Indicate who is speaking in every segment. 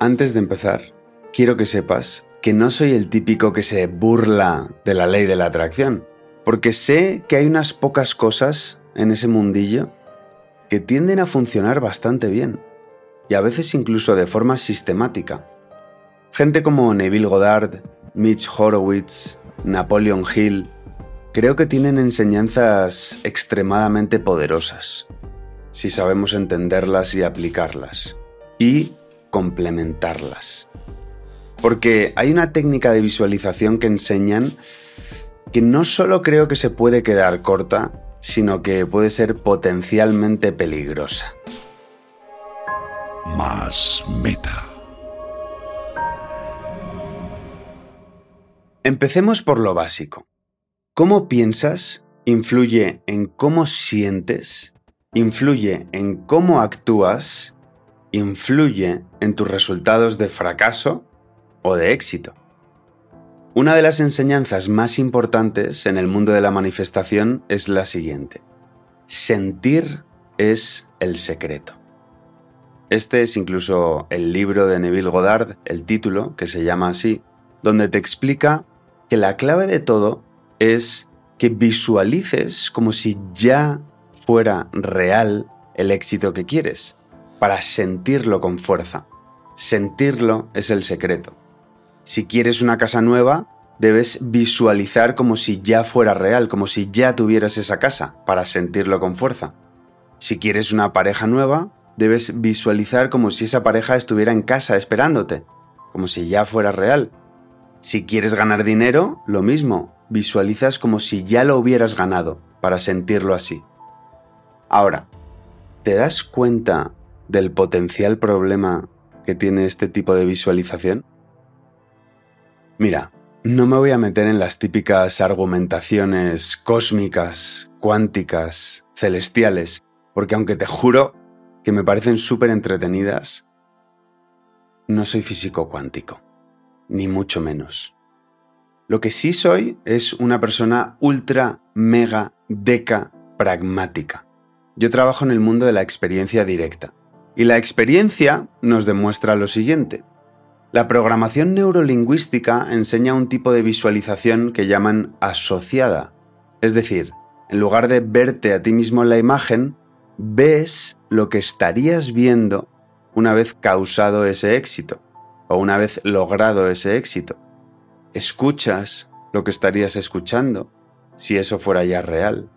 Speaker 1: Antes de empezar, quiero que sepas que no soy el típico que se burla de la ley de la atracción, porque sé que hay unas pocas cosas en ese mundillo que tienden a funcionar bastante bien, y a veces incluso de forma sistemática. Gente como Neville Goddard, Mitch Horowitz, Napoleon Hill, creo que tienen enseñanzas extremadamente poderosas, si sabemos entenderlas y aplicarlas, y complementarlas. Porque hay una técnica de visualización que enseñan que no solo creo que se puede quedar corta, sino que puede ser potencialmente peligrosa.
Speaker 2: Más meta.
Speaker 1: Empecemos por lo básico. ¿Cómo piensas influye en cómo sientes, influye en cómo actúas, influye en tus resultados de fracaso o de éxito? Una de las enseñanzas más importantes en el mundo de la manifestación es la siguiente. Sentir es el secreto. Este es incluso el libro de Neville Goddard, el título, que se llama así, donde te explica que la clave de todo es que visualices como si ya fuera real el éxito que quieres, para sentirlo con fuerza. Sentirlo es el secreto. Si quieres una casa nueva, debes visualizar como si ya fuera real, como si ya tuvieras esa casa, para sentirlo con fuerza. Si quieres una pareja nueva, debes visualizar como si esa pareja estuviera en casa esperándote, como si ya fuera real. Si quieres ganar dinero, lo mismo, visualizas como si ya lo hubieras ganado, para sentirlo así. Ahora, ¿te das cuenta del potencial problema que tiene este tipo de visualización? Mira, no me voy a meter en las típicas argumentaciones cósmicas, cuánticas, celestiales, porque aunque te juro que me parecen súper entretenidas, no soy físico cuántico, ni mucho menos. Lo que sí soy es una persona ultra, mega, deca, pragmática. Yo trabajo en el mundo de la experiencia directa. Y la experiencia nos demuestra lo siguiente. La programación neurolingüística enseña un tipo de visualización que llaman asociada. Es decir, en lugar de verte a ti mismo en la imagen, ves lo que estarías viendo una vez causado ese éxito o una vez logrado ese éxito. Escuchas lo que estarías escuchando si eso fuera ya real.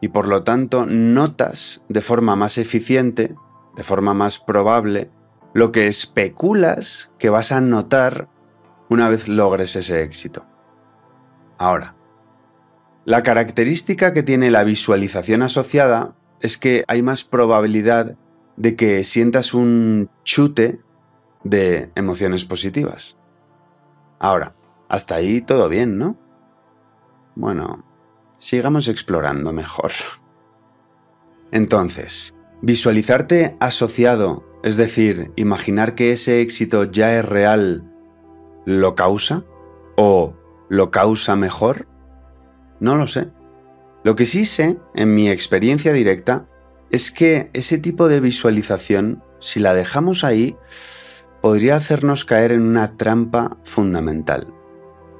Speaker 1: Y por lo tanto notas de forma más eficiente, de forma más probable, lo que especulas que vas a notar una vez logres ese éxito. Ahora, la característica que tiene la visualización asociada es que hay más probabilidad de que sientas un chute de emociones positivas. Ahora, hasta ahí todo bien, ¿no? Bueno, sigamos explorando mejor. Entonces, visualizarte asociado es decir, imaginar que ese éxito ya es real, ¿lo causa? ¿O lo causa mejor? No lo sé. Lo que sí sé, en mi experiencia directa, es que ese tipo de visualización, si la dejamos ahí, podría hacernos caer en una trampa fundamental.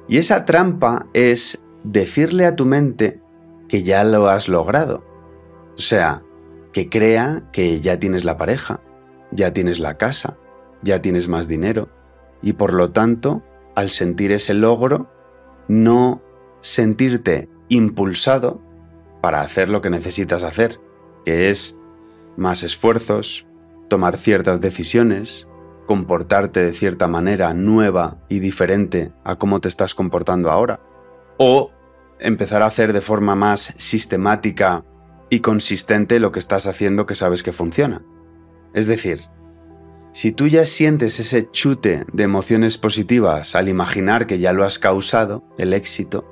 Speaker 1: Y esa trampa es decirle a tu mente que ya lo has logrado. O sea, que crea que ya tienes la pareja, ya tienes la casa, ya tienes más dinero y por lo tanto, al sentir ese logro, no sentirte impulsado para hacer lo que necesitas hacer, que es más esfuerzos, tomar ciertas decisiones, comportarte de cierta manera nueva y diferente a cómo te estás comportando ahora, o empezar a hacer de forma más sistemática y consistente lo que estás haciendo que sabes que funciona. Es decir, si tú ya sientes ese chute de emociones positivas al imaginar que ya lo has causado, el éxito,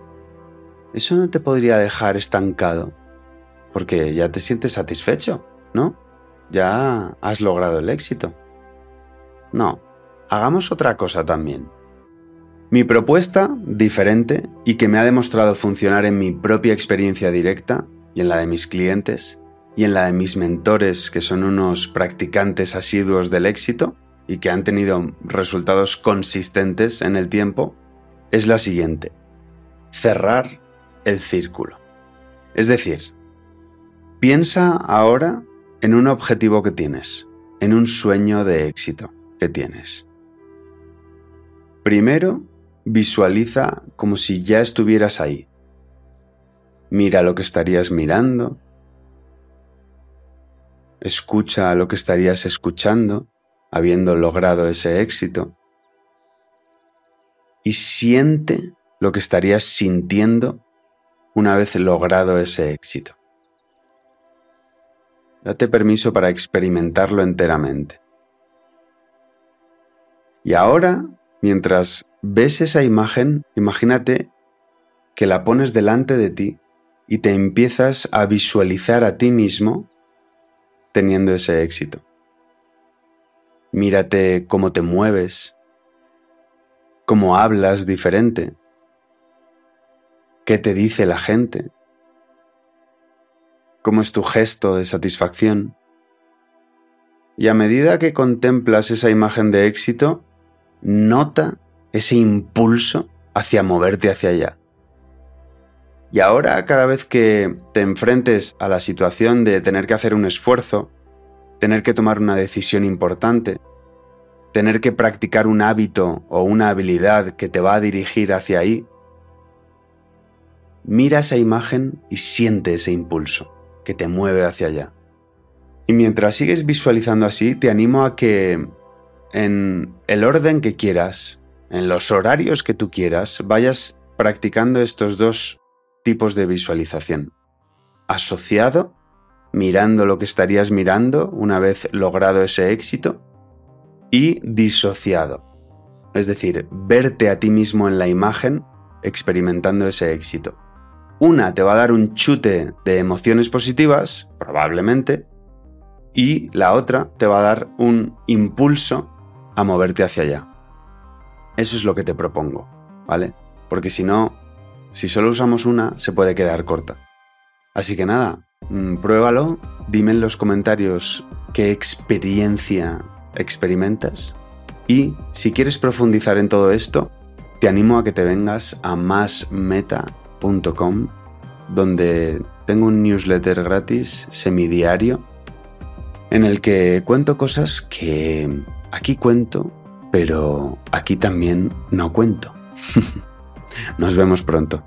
Speaker 1: eso no te podría dejar estancado, porque ya te sientes satisfecho, ¿no? Ya has logrado el éxito. No, hagamos otra cosa también. Mi propuesta, diferente y que me ha demostrado funcionar en mi propia experiencia directa y en la de mis clientes, y en la de mis mentores, que son unos practicantes asiduos del éxito, y que han tenido resultados consistentes en el tiempo es la siguiente. Cerrar el círculo. Es decir, piensa ahora en un objetivo que tienes, en un sueño de éxito que tienes. Primero, visualiza como si ya estuvieras ahí. Mira lo que estarías mirando. Escucha lo que estarías escuchando, habiendo logrado ese éxito. Y siente lo que estarías sintiendo una vez logrado ese éxito. Date permiso para experimentarlo enteramente. Y ahora, mientras ves esa imagen, imagínate que la pones delante de ti y te empiezas a visualizar a ti mismo teniendo ese éxito. Mírate cómo te mueves, cómo hablas diferente, qué te dice la gente, cómo es tu gesto de satisfacción. Y a medida que contemplas esa imagen de éxito, nota ese impulso hacia moverte hacia allá. Y ahora cada vez que te enfrentes a la situación de tener que hacer un esfuerzo, tener que tomar una decisión importante, tener que practicar un hábito o una habilidad que te va a dirigir hacia ahí, mira esa imagen y siente ese impulso que te mueve hacia allá. Y mientras sigues visualizando así, te animo a que en el orden que quieras, en los horarios que tú quieras, vayas practicando estos dos tipos de visualización. Asociado, mirando lo que estarías mirando una vez logrado ese éxito, y disociado, es decir, verte a ti mismo en la imagen experimentando ese éxito. Una te va a dar un chute de emociones positivas, probablemente, y la otra te va a dar un impulso a moverte hacia allá. Eso es lo que te propongo, ¿vale? Porque si no, si solo usamos una, se puede quedar corta. Así que nada, mm, pruébalo, dime en los comentarios qué experiencia experimentas y si quieres profundizar en todo esto, te animo a que te vengas a másmeta.com donde tengo un newsletter gratis semidiario en el que cuento cosas que aquí cuento, pero aquí también no cuento. Nos vemos pronto.